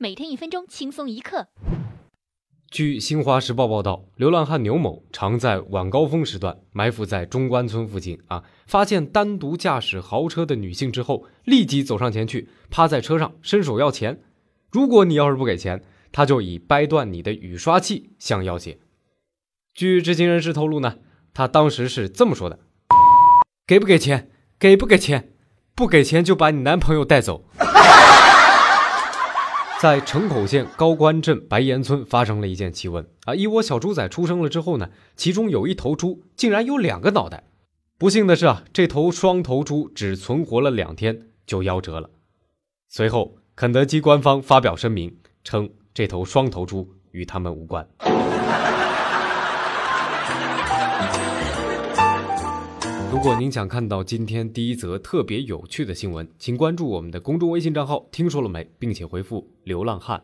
每天一分钟，轻松一刻。据新华时报报道，流浪汉牛某常在晚高峰时段埋伏在中关村附近啊，发现单独驾驶豪车的女性之后，立即走上前去，趴在车上伸手要钱。如果你要是不给钱，他就以掰断你的雨刷器相要挟。据知情人士透露呢，他当时是这么说的：“给不给钱？给不给钱？不给钱就把你男朋友带走。” 在城口县高官镇白岩村发生了一件奇闻啊！一窝小猪仔出生了之后呢，其中有一头猪竟然有两个脑袋。不幸的是啊，这头双头猪只存活了两天就夭折了。随后，肯德基官方发表声明称，这头双头猪与他们无关。如果您想看到今天第一则特别有趣的新闻，请关注我们的公众微信账号“听说了没”，并且回复“流浪汉”。